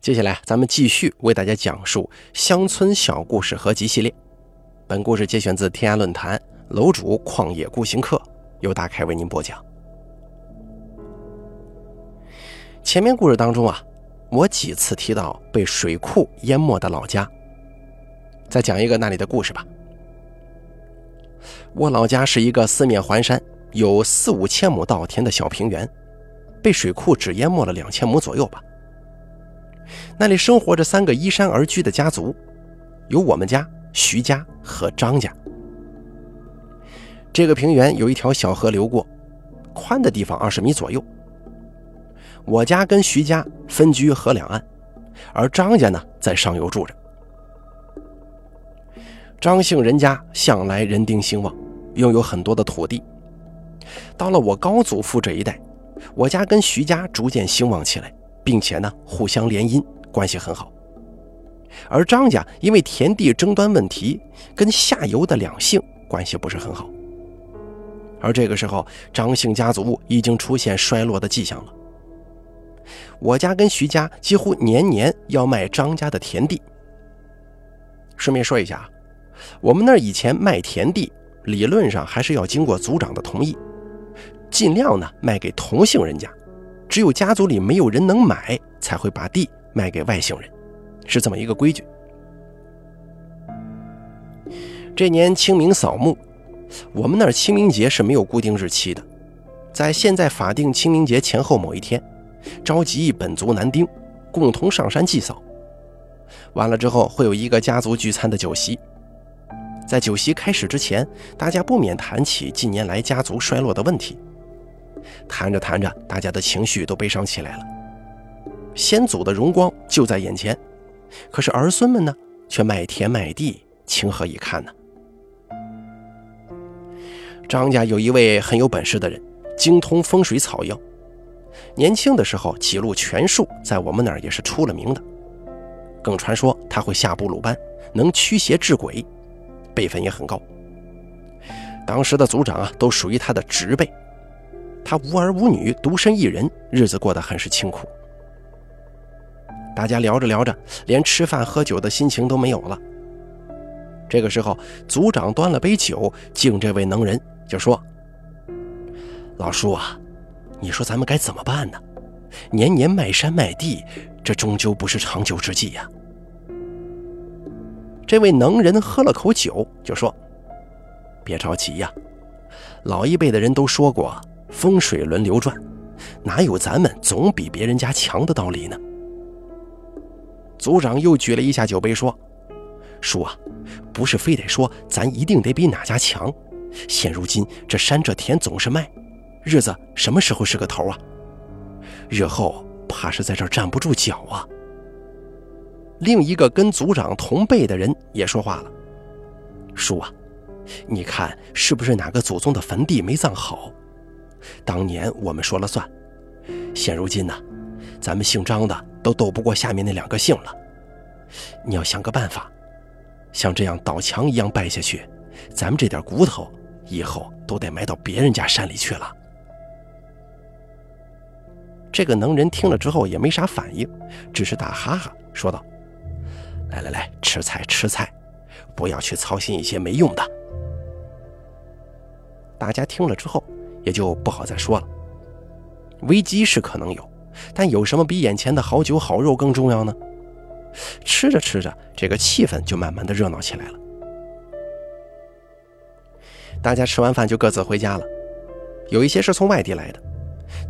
接下来，咱们继续为大家讲述乡村小故事合集系列。本故事节选自天涯论坛楼主旷野孤行客，由大凯为您播讲。前面故事当中啊，我几次提到被水库淹没的老家，再讲一个那里的故事吧。我老家是一个四面环山、有四五千亩稻田的小平原，被水库只淹没了两千亩左右吧。那里生活着三个依山而居的家族，有我们家、徐家和张家。这个平原有一条小河流过，宽的地方二十米左右。我家跟徐家分居河两岸，而张家呢在上游住着。张姓人家向来人丁兴旺，拥有很多的土地。到了我高祖父这一代，我家跟徐家逐渐兴旺起来。并且呢，互相联姻，关系很好。而张家因为田地争端问题，跟下游的两姓关系不是很好。而这个时候，张姓家族已经出现衰落的迹象了。我家跟徐家几乎年年要卖张家的田地。顺便说一下啊，我们那儿以前卖田地，理论上还是要经过族长的同意，尽量呢卖给同姓人家。只有家族里没有人能买，才会把地卖给外姓人，是这么一个规矩。这年清明扫墓，我们那儿清明节是没有固定日期的，在现在法定清明节前后某一天，召集本族男丁，共同上山祭扫。完了之后，会有一个家族聚餐的酒席。在酒席开始之前，大家不免谈起近年来家族衰落的问题。谈着谈着，大家的情绪都悲伤起来了。先祖的荣光就在眼前，可是儿孙们呢，却卖田卖地，情何以堪呢？张家有一位很有本事的人，精通风水草药，年轻的时候几路拳术在我们那儿也是出了名的。更传说他会下布鲁班，能驱邪治鬼，辈分也很高。当时的族长啊，都属于他的侄辈。他无儿无女，独身一人，日子过得很是清苦。大家聊着聊着，连吃饭喝酒的心情都没有了。这个时候，族长端了杯酒敬这位能人，就说：“老叔啊，你说咱们该怎么办呢？年年卖山卖地，这终究不是长久之计呀。”这位能人喝了口酒，就说：“别着急呀，老一辈的人都说过。”风水轮流转，哪有咱们总比别人家强的道理呢？族长又举了一下酒杯，说：“叔啊，不是非得说咱一定得比哪家强。现如今这山这田总是卖，日子什么时候是个头啊？日后怕是在这儿站不住脚啊。”另一个跟族长同辈的人也说话了：“叔啊，你看是不是哪个祖宗的坟地没葬好？”当年我们说了算，现如今呢，咱们姓张的都斗不过下面那两个姓了。你要想个办法，像这样倒墙一样败下去，咱们这点骨头以后都得埋到别人家山里去了。这个能人听了之后也没啥反应，只是打哈哈说道：“来来来，吃菜吃菜，不要去操心一些没用的。”大家听了之后。也就不好再说了。危机是可能有，但有什么比眼前的好酒好肉更重要呢？吃着吃着，这个气氛就慢慢的热闹起来了。大家吃完饭就各自回家了。有一些是从外地来的，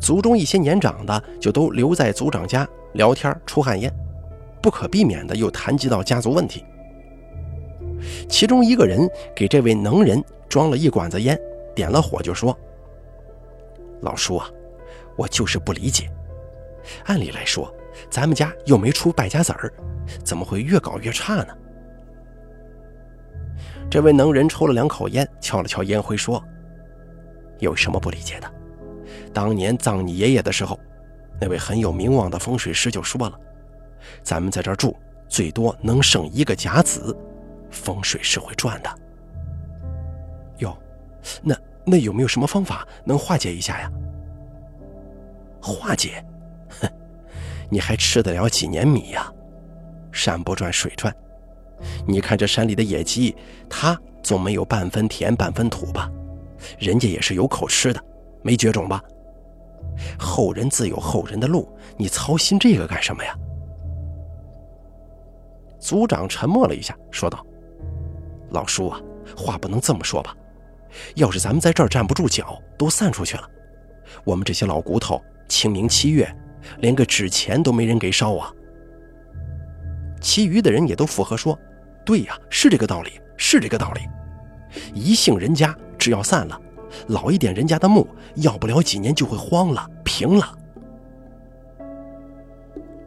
族中一些年长的就都留在族长家聊天、出旱烟，不可避免的又谈及到家族问题。其中一个人给这位能人装了一管子烟，点了火就说。老叔啊，我就是不理解。按理来说，咱们家又没出败家子儿，怎么会越搞越差呢？这位能人抽了两口烟，敲了敲烟灰，说：“有什么不理解的？当年葬你爷爷的时候，那位很有名望的风水师就说了，咱们在这儿住，最多能生一个甲子，风水是会转的。哟，那……”那有没有什么方法能化解一下呀？化解？哼，你还吃得了几年米呀？山不转水转，你看这山里的野鸡，它总没有半分田半分土吧？人家也是有口吃的，没绝种吧？后人自有后人的路，你操心这个干什么呀？族长沉默了一下，说道：“老叔啊，话不能这么说吧？要是咱们在这儿站不住脚，都散出去了，我们这些老骨头，清明七月，连个纸钱都没人给烧啊。”其余的人也都附和说：“对呀，是这个道理，是这个道理。一姓人家只要散了，老一点人家的墓，要不了几年就会荒了，平了。”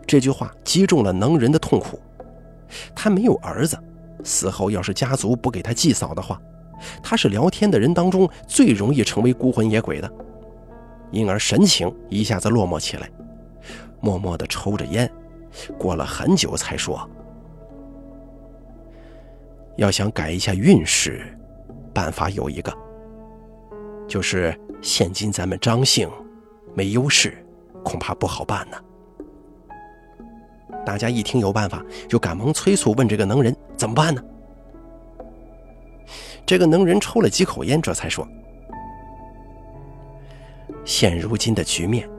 这句话击中了能人的痛苦。他没有儿子，死后要是家族不给他祭扫的话，他是聊天的人当中最容易成为孤魂野鬼的，因而神情一下子落寞起来，默默地抽着烟，过了很久才说：“要想改一下运势，办法有一个，就是现今咱们张姓没优势，恐怕不好办呢。”大家一听有办法，就赶忙催促问这个能人怎么办呢？这个能人抽了几口烟，这才说：“现如今的局面，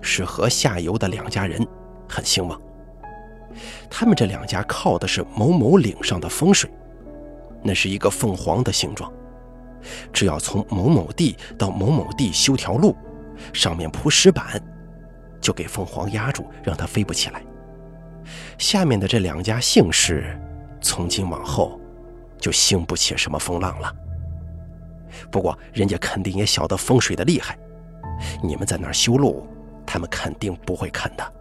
是河下游的两家人很兴旺。他们这两家靠的是某某岭上的风水，那是一个凤凰的形状。只要从某某地到某某地修条路，上面铺石板，就给凤凰压住，让它飞不起来。”下面的这两家姓氏，从今往后就兴不起什么风浪了。不过人家肯定也晓得风水的厉害，你们在那儿修路，他们肯定不会肯的。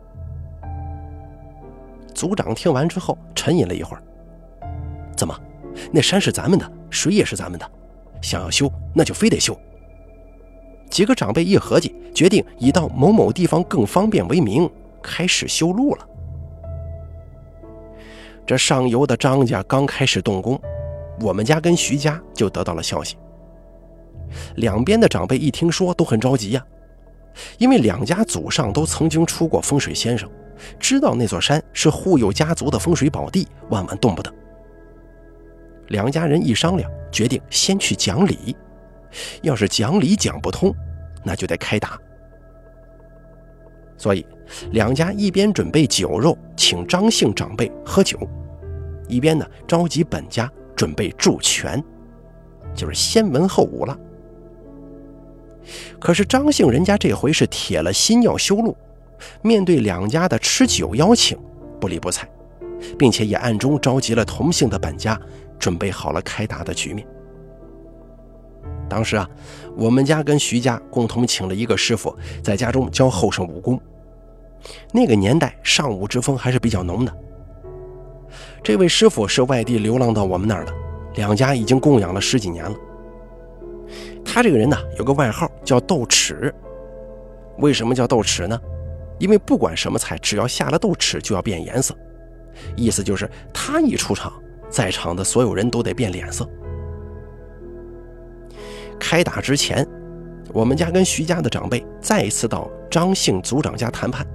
族长听完之后沉吟了一会儿：“怎么？那山是咱们的，水也是咱们的，想要修，那就非得修。”几个长辈一合计，决定以到某某地方更方便为名，开始修路了。这上游的张家刚开始动工，我们家跟徐家就得到了消息。两边的长辈一听说，都很着急呀，因为两家祖上都曾经出过风水先生，知道那座山是护佑家族的风水宝地，万万动不得。两家人一商量，决定先去讲理，要是讲理讲不通，那就得开打。所以，两家一边准备酒肉，请张姓长辈喝酒。一边呢，召集本家准备助拳，就是先文后武了。可是张姓人家这回是铁了心要修路，面对两家的吃酒邀请，不理不睬，并且也暗中召集了同姓的本家，准备好了开打的局面。当时啊，我们家跟徐家共同请了一个师傅，在家中教后生武功。那个年代，尚武之风还是比较浓的。这位师傅是外地流浪到我们那儿的，两家已经供养了十几年了。他这个人呢，有个外号叫豆豉。为什么叫豆豉呢？因为不管什么菜，只要下了豆豉就要变颜色，意思就是他一出场，在场的所有人都得变脸色。开打之前，我们家跟徐家的长辈再一次到张姓族长家谈判。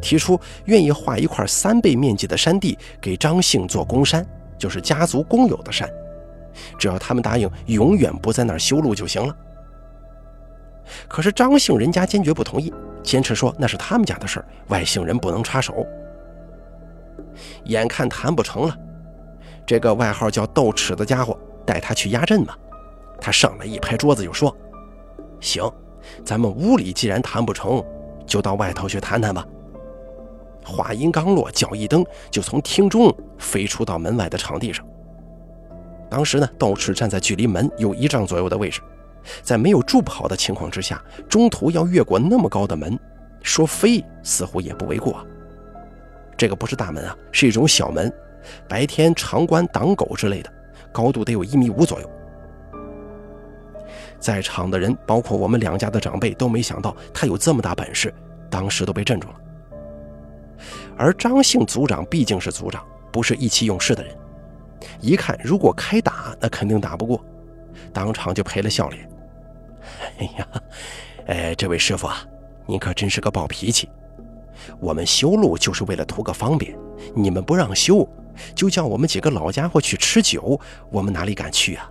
提出愿意划一块三倍面积的山地给张姓做公山，就是家族公有的山，只要他们答应永远不在那儿修路就行了。可是张姓人家坚决不同意，坚持说那是他们家的事儿，外姓人不能插手。眼看谈不成了，这个外号叫豆豉的家伙带他去压阵嘛，他上来一拍桌子就说：“行，咱们屋里既然谈不成，就到外头去谈谈吧。”话音刚落，脚一蹬，就从厅中飞出到门外的场地上。当时呢，道士站在距离门有一丈左右的位置，在没有助跑的情况之下，中途要越过那么高的门，说飞似乎也不为过。这个不是大门啊，是一种小门，白天长关挡狗之类的，高度得有一米五左右。在场的人，包括我们两家的长辈，都没想到他有这么大本事，当时都被镇住了。而张姓族长毕竟是族长，不是意气用事的人。一看如果开打，那肯定打不过，当场就赔了笑脸。哎呀，哎，这位师傅啊，您可真是个暴脾气！我们修路就是为了图个方便，你们不让修，就叫我们几个老家伙去吃酒，我们哪里敢去啊？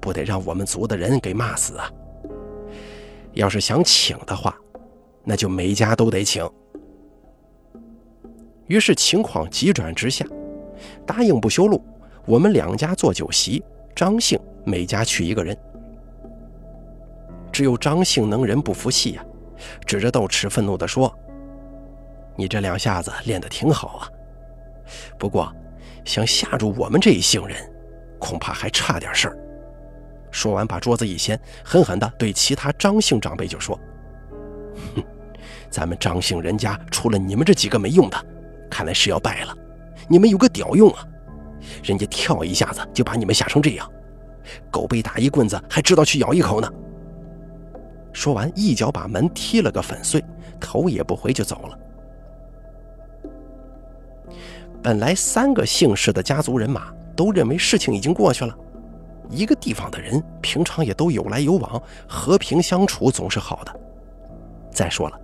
不得让我们族的人给骂死啊！要是想请的话，那就每家都得请。于是情况急转直下，答应不修路，我们两家做酒席，张姓每家去一个人。只有张姓能人不服气呀，指着豆豉愤怒地说：“你这两下子练得挺好啊，不过想吓住我们这一姓人，恐怕还差点事儿。”说完，把桌子一掀，狠狠地对其他张姓长辈就说：“哼，咱们张姓人家除了你们这几个没用的，看来是要败了。你们有个屌用啊！人家跳一下子就把你们吓成这样，狗被打一棍子还知道去咬一口呢。”说完，一脚把门踢了个粉碎，头也不回就走了。本来三个姓氏的家族人马都认为事情已经过去了。一个地方的人平常也都有来有往，和平相处总是好的。再说了，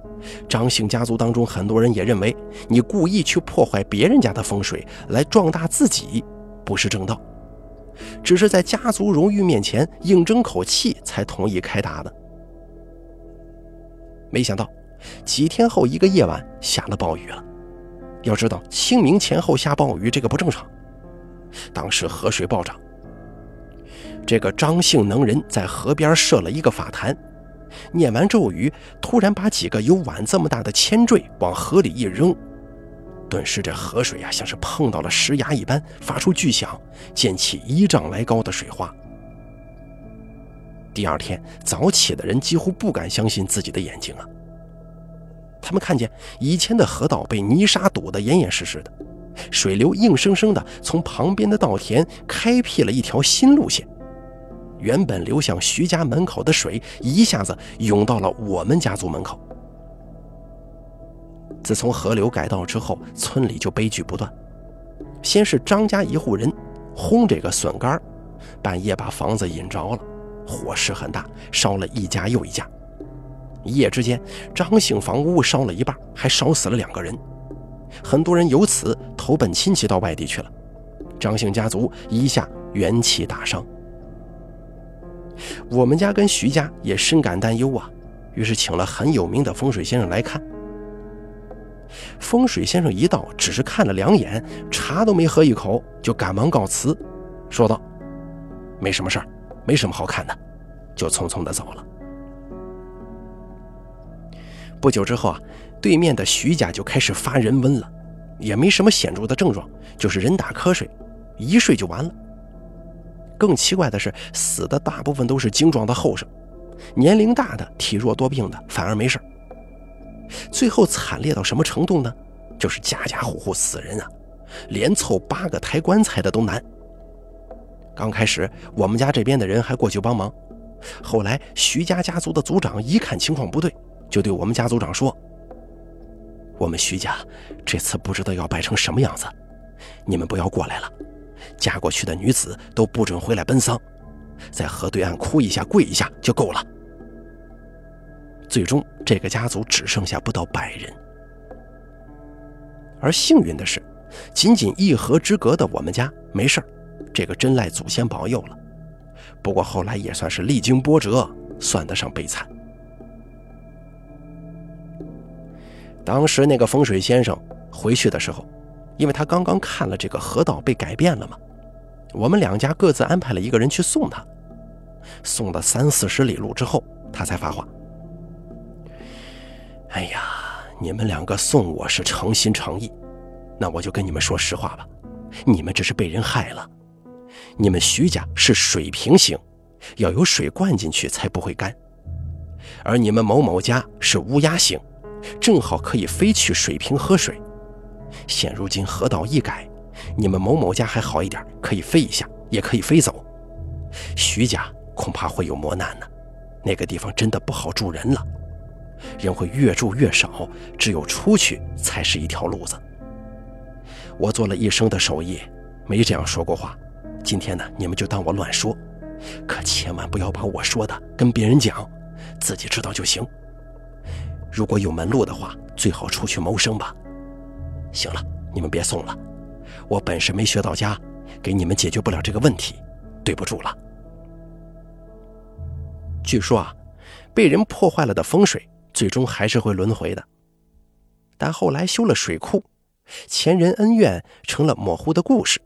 张姓家族当中很多人也认为，你故意去破坏别人家的风水来壮大自己，不是正道，只是在家族荣誉面前硬争口气才同意开打的。没想到，几天后一个夜晚下了暴雨了。要知道，清明前后下暴雨这个不正常。当时河水暴涨。这个张姓能人在河边设了一个法坛，念完咒语，突然把几个有碗这么大的铅坠往河里一扔，顿时这河水啊像是碰到了石崖一般，发出巨响，溅起一丈来高的水花。第二天早起的人几乎不敢相信自己的眼睛啊！他们看见以前的河道被泥沙堵得严严实实的，水流硬生生的从旁边的稻田开辟了一条新路线。原本流向徐家门口的水，一下子涌到了我们家族门口。自从河流改道之后，村里就悲剧不断。先是张家一户人轰这个笋干，半夜把房子引着了，火势很大，烧了一家又一家。一夜之间，张姓房屋烧了一半，还烧死了两个人。很多人由此投奔亲戚到外地去了。张姓家族一下元气大伤。我们家跟徐家也深感担忧啊，于是请了很有名的风水先生来看。风水先生一到，只是看了两眼，茶都没喝一口，就赶忙告辞，说道：“没什么事儿，没什么好看的。”就匆匆的走了。不久之后啊，对面的徐家就开始发人瘟了，也没什么显著的症状，就是人打瞌睡，一睡就完了。更奇怪的是，死的大部分都是精壮的后生，年龄大的、体弱多病的反而没事最后惨烈到什么程度呢？就是家家户户死人啊，连凑八个抬棺材的都难。刚开始我们家这边的人还过去帮忙，后来徐家家族的族长一看情况不对，就对我们家族长说：“我们徐家这次不知道要败成什么样子，你们不要过来了。”嫁过去的女子都不准回来奔丧，在河对岸哭一下、跪一下就够了。最终，这个家族只剩下不到百人。而幸运的是，仅仅一河之隔的我们家没事这个真赖祖先保佑了。不过后来也算是历经波折，算得上悲惨。当时那个风水先生回去的时候。因为他刚刚看了这个河道被改变了嘛，我们两家各自安排了一个人去送他。送了三四十里路之后，他才发话：“哎呀，你们两个送我是诚心诚意，那我就跟你们说实话吧，你们这是被人害了。你们徐家是水平型，要有水灌进去才不会干；而你们某某家是乌鸦型，正好可以飞去水平喝水。”现如今河道一改，你们某某家还好一点，可以飞一下，也可以飞走。徐家恐怕会有磨难呢，那个地方真的不好住人了，人会越住越少，只有出去才是一条路子。我做了一生的手艺，没这样说过话。今天呢，你们就当我乱说，可千万不要把我说的跟别人讲，自己知道就行。如果有门路的话，最好出去谋生吧。行了，你们别送了，我本事没学到家，给你们解决不了这个问题，对不住了。据说啊，被人破坏了的风水，最终还是会轮回的。但后来修了水库，前人恩怨成了模糊的故事。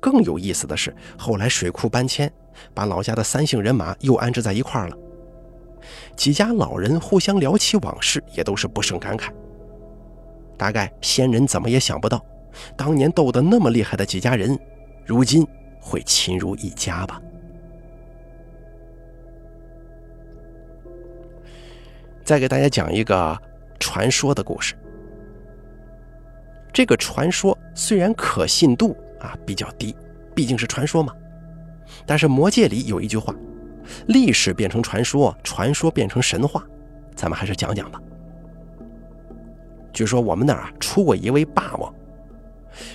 更有意思的是，后来水库搬迁，把老家的三姓人马又安置在一块儿了。几家老人互相聊起往事，也都是不胜感慨。大概先人怎么也想不到，当年斗得那么厉害的几家人，如今会亲如一家吧。再给大家讲一个传说的故事。这个传说虽然可信度啊比较低，毕竟是传说嘛，但是魔界里有一句话。历史变成传说，传说变成神话，咱们还是讲讲吧。据说我们那儿啊出过一位霸王，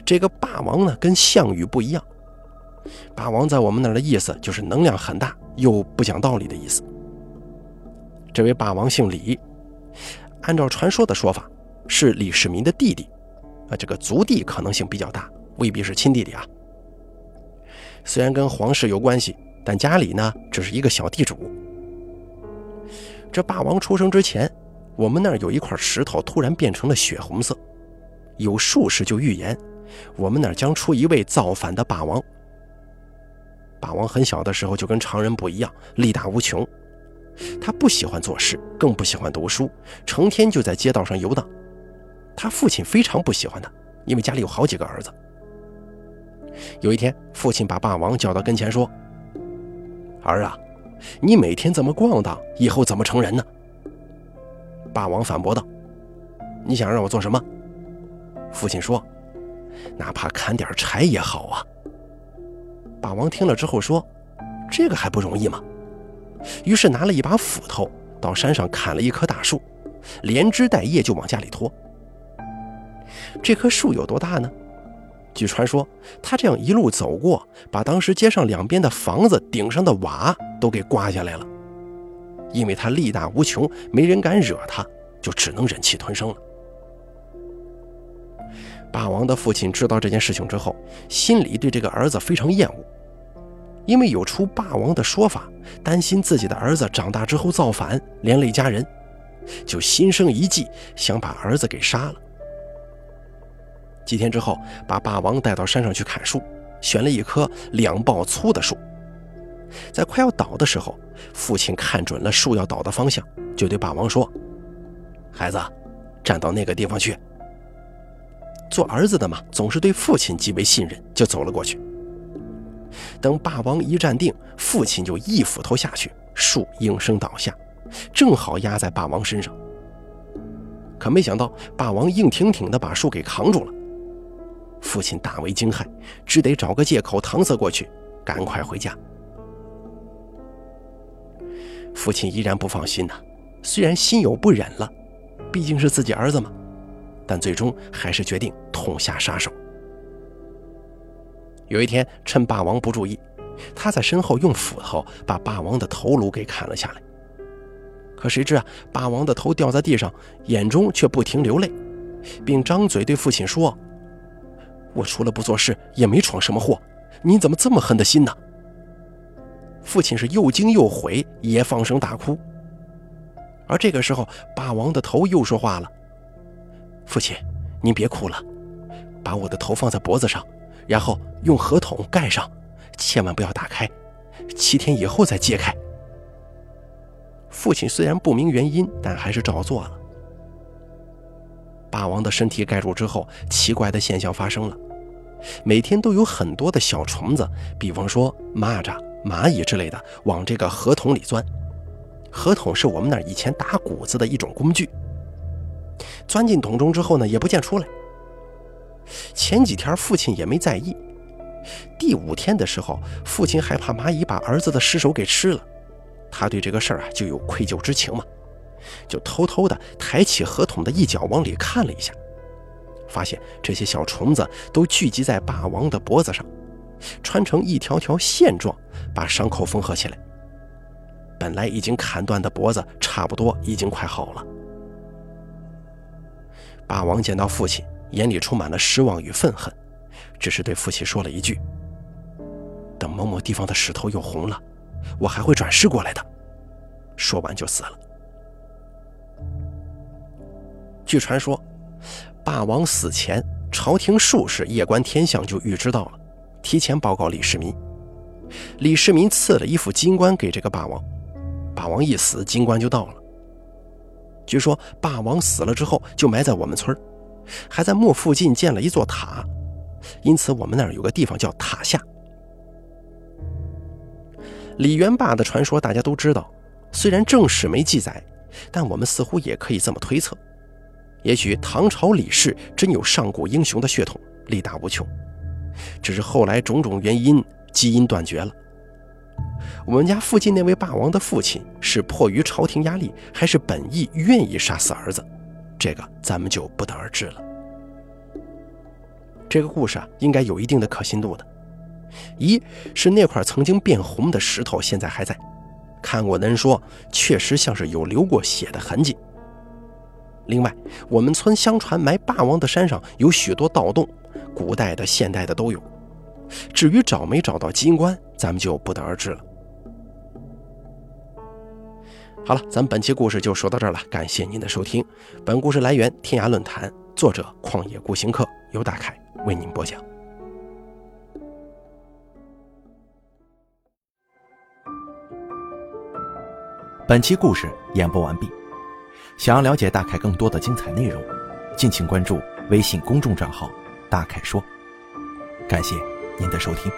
这个霸王呢跟项羽不一样。霸王在我们那儿的意思就是能量很大又不讲道理的意思。这位霸王姓李，按照传说的说法是李世民的弟弟，啊，这个族弟可能性比较大，未必是亲弟弟啊。虽然跟皇室有关系。但家里呢，只是一个小地主。这霸王出生之前，我们那儿有一块石头突然变成了血红色，有术士就预言，我们那儿将出一位造反的霸王。霸王很小的时候就跟常人不一样，力大无穷。他不喜欢做事，更不喜欢读书，成天就在街道上游荡。他父亲非常不喜欢他，因为家里有好几个儿子。有一天，父亲把霸王叫到跟前说。儿啊，你每天这么逛荡，以后怎么成人呢？霸王反驳道：“你想让我做什么？”父亲说：“哪怕砍点柴也好啊。”霸王听了之后说：“这个还不容易吗？”于是拿了一把斧头到山上砍了一棵大树，连枝带叶就往家里拖。这棵树有多大呢？据传说，他这样一路走过，把当时街上两边的房子顶上的瓦都给刮下来了。因为他力大无穷，没人敢惹他，就只能忍气吞声了。霸王的父亲知道这件事情之后，心里对这个儿子非常厌恶，因为有出霸王的说法，担心自己的儿子长大之后造反，连累家人，就心生一计，想把儿子给杀了。几天之后，把霸王带到山上去砍树，选了一棵两抱粗的树。在快要倒的时候，父亲看准了树要倒的方向，就对霸王说：“孩子，站到那个地方去。”做儿子的嘛，总是对父亲极为信任，就走了过去。等霸王一站定，父亲就一斧头下去，树应声倒下，正好压在霸王身上。可没想到，霸王硬挺挺地把树给扛住了。父亲大为惊骇，只得找个借口搪塞过去，赶快回家。父亲依然不放心呐，虽然心有不忍了，毕竟是自己儿子嘛，但最终还是决定痛下杀手。有一天，趁霸王不注意，他在身后用斧头把霸王的头颅给砍了下来。可谁知啊，霸王的头掉在地上，眼中却不停流泪，并张嘴对父亲说。我除了不做事，也没闯什么祸，你怎么这么狠的心呢？父亲是又惊又悔，也放声大哭。而这个时候，霸王的头又说话了：“父亲，您别哭了，把我的头放在脖子上，然后用合桶盖上，千万不要打开，七天以后再揭开。”父亲虽然不明原因，但还是照做了。霸王的身体盖住之后，奇怪的现象发生了。每天都有很多的小虫子，比方说蚂蚱、蚂蚁之类的，往这个河桶里钻。河桶是我们那儿以前打谷子的一种工具。钻进桶中之后呢，也不见出来。前几天父亲也没在意，第五天的时候，父亲害怕蚂蚁把儿子的尸首给吃了，他对这个事儿啊就有愧疚之情嘛，就偷偷的抬起河桶的一角往里看了一下。发现这些小虫子都聚集在霸王的脖子上，穿成一条条线状，把伤口缝合起来。本来已经砍断的脖子，差不多已经快好了。霸王见到父亲，眼里充满了失望与愤恨，只是对父亲说了一句：“等某某地方的石头又红了，我还会转世过来的。”说完就死了。据传说，霸王死前，朝廷术士夜观天象就预知到了，提前报告李世民。李世民赐了一副金冠给这个霸王，霸王一死，金冠就到了。据说霸王死了之后就埋在我们村还在墓附近建了一座塔，因此我们那儿有个地方叫塔下。李元霸的传说大家都知道，虽然正史没记载，但我们似乎也可以这么推测：也许唐朝李氏真有上古英雄的血统，力大无穷，只是后来种种原因。基因断绝了。我们家附近那位霸王的父亲是迫于朝廷压力，还是本意愿意杀死儿子？这个咱们就不得而知了。这个故事啊，应该有一定的可信度的。一是那块曾经变红的石头现在还在，看过的人说确实像是有流过血的痕迹。另外，我们村相传埋霸王的山上有许多盗洞，古代的、现代的都有。至于找没找到金棺，咱们就不得而知了。好了，咱们本期故事就说到这儿了，感谢您的收听。本故事来源天涯论坛，作者旷野孤行客，由大凯为您播讲。本期故事演播完毕。想要了解大凯更多的精彩内容，敬请关注微信公众账号“大凯说”。感谢。您的收听。